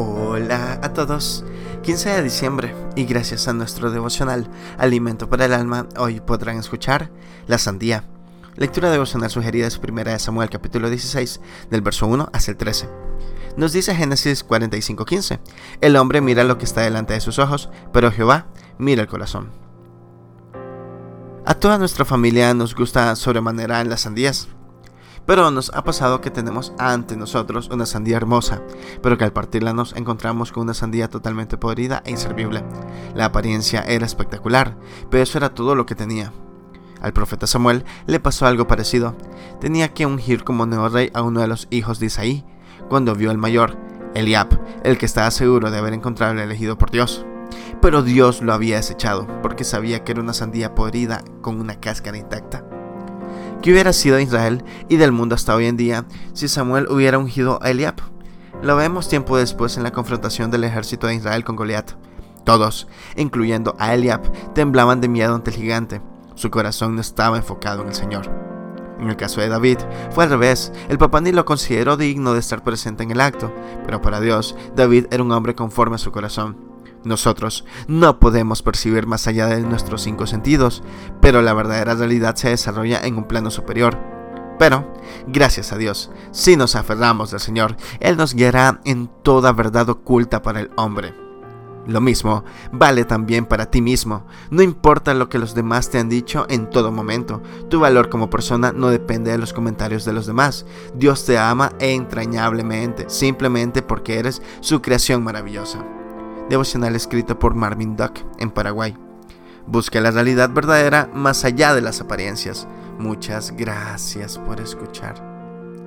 Hola a todos, 15 de diciembre y gracias a nuestro devocional Alimento para el Alma, hoy podrán escuchar La Sandía. Lectura devocional sugerida es primera de Samuel capítulo 16 del verso 1 hasta el 13. Nos dice Génesis 45:15, el hombre mira lo que está delante de sus ojos, pero Jehová mira el corazón. A toda nuestra familia nos gusta sobremanera en las sandías. Pero nos ha pasado que tenemos ante nosotros una sandía hermosa, pero que al partirla nos encontramos con una sandía totalmente podrida e inservible. La apariencia era espectacular, pero eso era todo lo que tenía. Al profeta Samuel le pasó algo parecido. Tenía que ungir como nuevo rey a uno de los hijos de Isaí, cuando vio al mayor, Eliab, el que estaba seguro de haber encontrado el elegido por Dios. Pero Dios lo había desechado, porque sabía que era una sandía podrida con una cáscara intacta. ¿Qué hubiera sido de Israel y del mundo hasta hoy en día si Samuel hubiera ungido a Eliab? Lo vemos tiempo después en la confrontación del ejército de Israel con Goliat. Todos, incluyendo a Eliab, temblaban de miedo ante el gigante. Su corazón no estaba enfocado en el Señor. En el caso de David, fue al revés. El papá ni lo consideró digno de estar presente en el acto, pero para Dios, David era un hombre conforme a su corazón. Nosotros no podemos percibir más allá de nuestros cinco sentidos, pero la verdadera realidad se desarrolla en un plano superior. Pero, gracias a Dios, si nos aferramos del Señor, Él nos guiará en toda verdad oculta para el hombre. Lo mismo vale también para ti mismo. No importa lo que los demás te han dicho en todo momento. Tu valor como persona no depende de los comentarios de los demás. Dios te ama entrañablemente, simplemente porque eres su creación maravillosa devocional escrito por Marvin Duck en Paraguay. Busca la realidad verdadera más allá de las apariencias. Muchas gracias por escuchar.